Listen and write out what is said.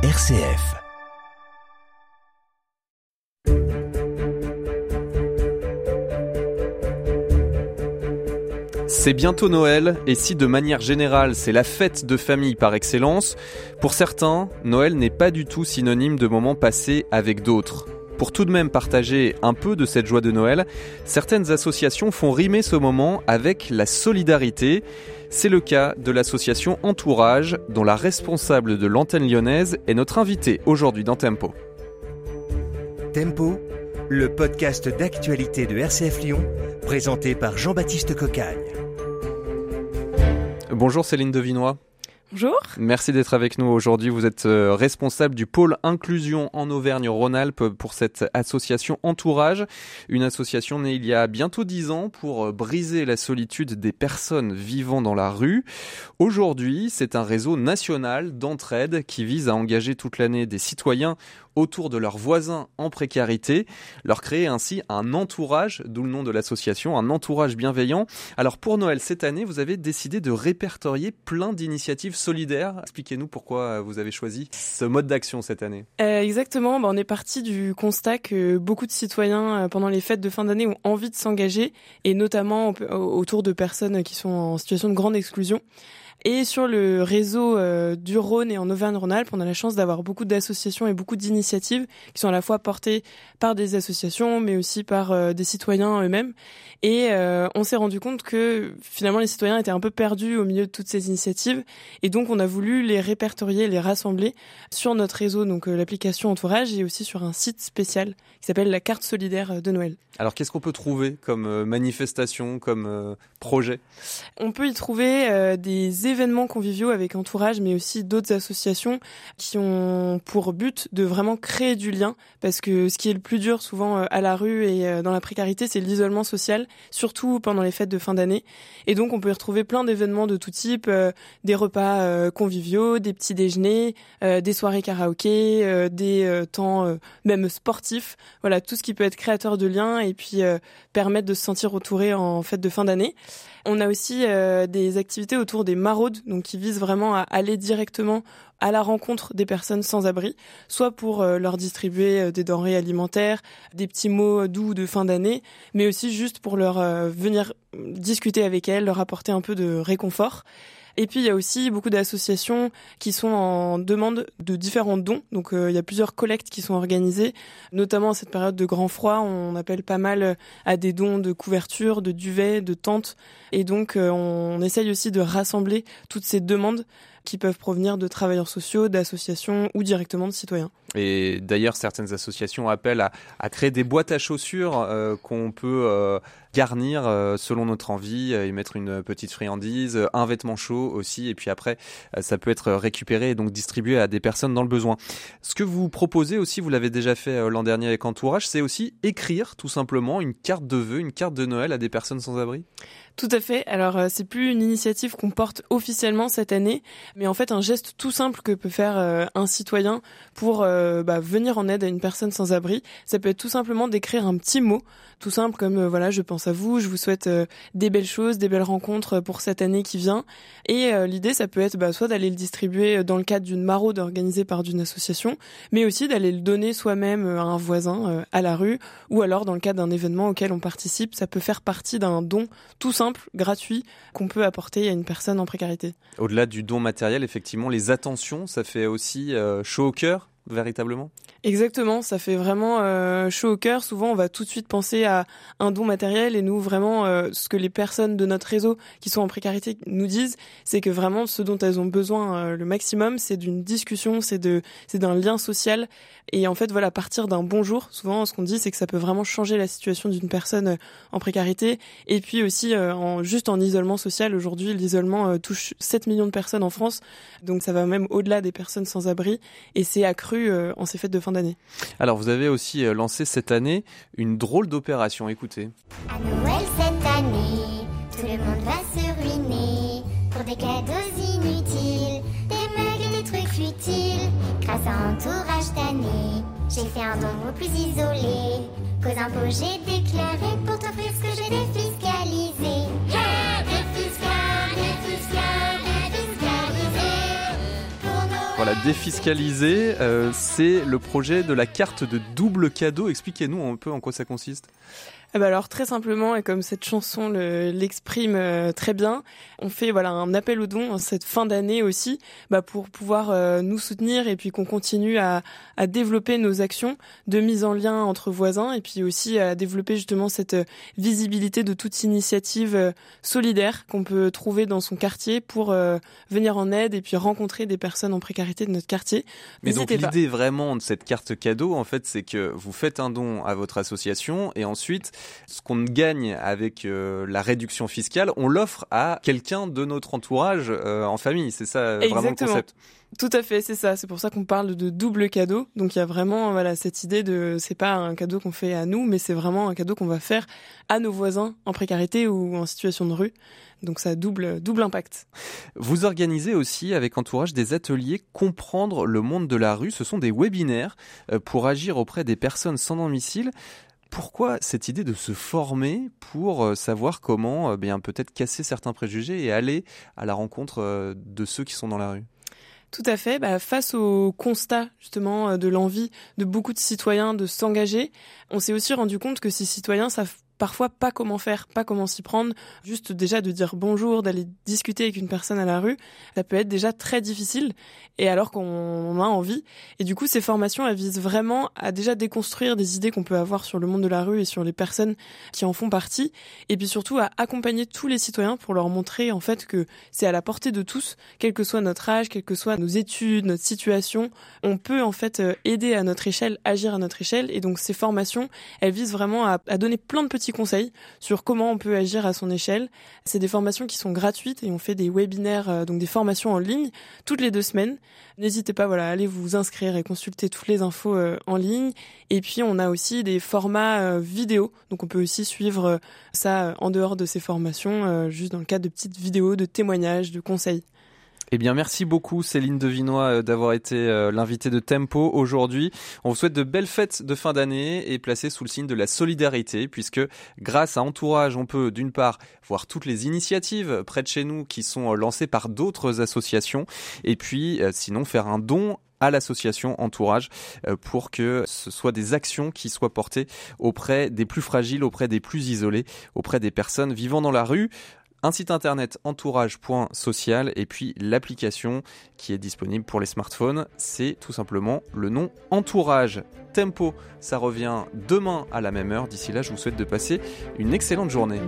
RCF. C'est bientôt Noël, et si de manière générale c'est la fête de famille par excellence, pour certains, Noël n'est pas du tout synonyme de moments passés avec d'autres. Pour tout de même partager un peu de cette joie de Noël, certaines associations font rimer ce moment avec la solidarité. C'est le cas de l'association Entourage, dont la responsable de l'antenne lyonnaise est notre invitée aujourd'hui dans Tempo. Tempo, le podcast d'actualité de RCF Lyon, présenté par Jean-Baptiste Cocagne. Bonjour Céline Devinois. Bonjour. Merci d'être avec nous aujourd'hui. Vous êtes euh, responsable du pôle inclusion en Auvergne-Rhône-Alpes pour cette association Entourage, une association née il y a bientôt dix ans pour euh, briser la solitude des personnes vivant dans la rue. Aujourd'hui, c'est un réseau national d'entraide qui vise à engager toute l'année des citoyens autour de leurs voisins en précarité, leur créer ainsi un entourage, d'où le nom de l'association, un entourage bienveillant. Alors pour Noël cette année, vous avez décidé de répertorier plein d'initiatives solidaires. Expliquez-nous pourquoi vous avez choisi ce mode d'action cette année. Euh, exactement, bah, on est parti du constat que beaucoup de citoyens euh, pendant les fêtes de fin d'année ont envie de s'engager, et notamment autour de personnes qui sont en situation de grande exclusion. Et sur le réseau euh, du Rhône et en Auvergne-Rhône-Alpes, on a la chance d'avoir beaucoup d'associations et beaucoup d'initiatives qui sont à la fois portées par des associations, mais aussi par euh, des citoyens eux-mêmes. Et euh, on s'est rendu compte que finalement les citoyens étaient un peu perdus au milieu de toutes ces initiatives, et donc on a voulu les répertorier, les rassembler sur notre réseau, donc l'application Entourage, et aussi sur un site spécial qui s'appelle la carte solidaire de Noël. Alors qu'est-ce qu'on peut trouver comme manifestation, comme projet? On peut y trouver des événements conviviaux avec Entourage, mais aussi d'autres associations qui ont pour but de vraiment créer du lien, parce que ce qui est le plus dur souvent euh, à la rue et euh, dans la précarité, c'est l'isolement social, surtout pendant les fêtes de fin d'année. Et donc on peut y retrouver plein d'événements de tout type, euh, des repas conviviaux, des petits déjeuners, des soirées karaoké, des temps même sportifs, voilà tout ce qui peut être créateur de liens et puis permettre de se sentir entouré en fête de fin d'année. On a aussi des activités autour des donc qui vise vraiment à aller directement à la rencontre des personnes sans abri, soit pour euh, leur distribuer euh, des denrées alimentaires, des petits mots doux de fin d'année, mais aussi juste pour leur euh, venir discuter avec elles, leur apporter un peu de réconfort. Et puis il y a aussi beaucoup d'associations qui sont en demande de différents dons. Donc il y a plusieurs collectes qui sont organisées, notamment en cette période de grand froid. On appelle pas mal à des dons de couverture, de duvet, de tentes. Et donc on essaye aussi de rassembler toutes ces demandes qui peuvent provenir de travailleurs sociaux, d'associations ou directement de citoyens. Et d'ailleurs, certaines associations appellent à, créer des boîtes à chaussures euh, qu'on peut euh, garnir euh, selon notre envie et mettre une petite friandise, un vêtement chaud aussi, et puis après, ça peut être récupéré et donc distribué à des personnes dans le besoin. Ce que vous proposez aussi, vous l'avez déjà fait l'an dernier avec Entourage, c'est aussi écrire tout simplement une carte de vœux, une carte de Noël à des personnes sans abri? Tout à fait. Alors euh, c'est plus une initiative qu'on porte officiellement cette année, mais en fait un geste tout simple que peut faire euh, un citoyen pour euh, bah, venir en aide à une personne sans abri. Ça peut être tout simplement d'écrire un petit mot, tout simple comme voilà je pense à vous, je vous souhaite des belles choses, des belles rencontres pour cette année qui vient. Et l'idée ça peut être bah, soit d'aller le distribuer dans le cadre d'une maraude organisée par d'une association, mais aussi d'aller le donner soi-même à un voisin à la rue, ou alors dans le cadre d'un événement auquel on participe, ça peut faire partie d'un don tout simple gratuit qu'on peut apporter à une personne en précarité. Au-delà du don matériel, effectivement, les attentions, ça fait aussi euh, chaud au cœur véritablement? Exactement, ça fait vraiment euh, chaud au cœur. Souvent, on va tout de suite penser à un don matériel et nous, vraiment, euh, ce que les personnes de notre réseau qui sont en précarité nous disent, c'est que vraiment, ce dont elles ont besoin euh, le maximum, c'est d'une discussion, c'est d'un lien social. Et en fait, voilà, partir d'un bonjour, souvent, ce qu'on dit, c'est que ça peut vraiment changer la situation d'une personne en précarité. Et puis aussi, juste en isolement social, aujourd'hui, l'isolement touche 7 millions de personnes en France, donc ça va même au-delà des personnes sans abri. Et c'est accru euh, en ces fêtes de fin d'année. Alors vous avez aussi euh, lancé cette année une drôle d'opération, écoutez. À Noël cette année, tout le monde va se ruiner pour des cadeaux inutiles, des mugs et des trucs futiles. Grâce à entourage d'année, j'ai fait un don plus isolé. Qu'aux impôts j'ai déclaré pour t'offrir ce que j'ai défiscalisé. Yeah, défiscal, défiscal. Voilà, défiscaliser, euh, c'est le projet de la carte de double cadeau. Expliquez-nous un peu en quoi ça consiste. Eh ben alors très simplement et comme cette chanson l'exprime euh, très bien, on fait voilà un appel aux dons en cette fin d'année aussi, bah, pour pouvoir euh, nous soutenir et puis qu'on continue à, à, développer nos actions de mise en lien entre voisins et puis aussi à développer justement cette euh, visibilité de toute initiative solidaire qu'on peut trouver dans son quartier pour venir en aide et puis rencontrer des personnes en précarité de notre quartier. Mais donc l'idée vraiment de cette carte cadeau en fait c'est que vous faites un don à votre association et ensuite ce qu'on gagne avec euh, la réduction fiscale, on l'offre à quelqu'un de notre entourage euh, en famille. C'est ça euh, vraiment le concept. Tout à fait, c'est ça. C'est pour ça qu'on parle de double cadeau. Donc il y a vraiment voilà cette idée de c'est pas un cadeau qu'on fait à nous, mais c'est vraiment un cadeau qu'on va faire à nos voisins en précarité ou en situation de rue. Donc ça double double impact. Vous organisez aussi avec Entourage des ateliers comprendre le monde de la rue. Ce sont des webinaires pour agir auprès des personnes sans domicile. Pourquoi cette idée de se former pour euh, savoir comment euh, bien peut-être casser certains préjugés et aller à la rencontre euh, de ceux qui sont dans la rue? Tout à fait. Bah, face au constat justement de l'envie de beaucoup de citoyens de s'engager, on s'est aussi rendu compte que ces citoyens savent parfois pas comment faire, pas comment s'y prendre. Juste déjà de dire bonjour, d'aller discuter avec une personne à la rue, ça peut être déjà très difficile. Et alors qu'on a envie. Et du coup, ces formations, elles visent vraiment à déjà déconstruire des idées qu'on peut avoir sur le monde de la rue et sur les personnes qui en font partie. Et puis surtout à accompagner tous les citoyens pour leur montrer en fait que c'est à la portée de tous, quel que soit notre âge, quelles que soient nos études, notre situation. On peut en fait euh, aider à notre échelle, agir à notre échelle. Et donc ces formations, elles visent vraiment à, à donner plein de petits conseils sur comment on peut agir à son échelle. C'est des formations qui sont gratuites et on fait des webinaires, euh, donc des formations en ligne toutes les deux semaines. N'hésitez pas, voilà, à aller vous inscrire et consulter toutes les infos euh, en ligne. Et puis on a aussi des formats euh, vidéo, donc on peut aussi suivre ça en dehors de ces formations, juste dans le cadre de petites vidéos, de témoignages, de conseils. Eh bien, merci beaucoup Céline Devinois euh, d'avoir été euh, l'invitée de Tempo aujourd'hui. On vous souhaite de belles fêtes de fin d'année et placées sous le signe de la solidarité, puisque grâce à Entourage, on peut d'une part voir toutes les initiatives près de chez nous qui sont euh, lancées par d'autres associations, et puis sinon faire un don à l'association Entourage pour que ce soit des actions qui soient portées auprès des plus fragiles, auprès des plus isolés, auprès des personnes vivant dans la rue un site internet entourage.social et puis l'application qui est disponible pour les smartphones, c'est tout simplement le nom Entourage. Tempo, ça revient demain à la même heure. D'ici là, je vous souhaite de passer une excellente journée.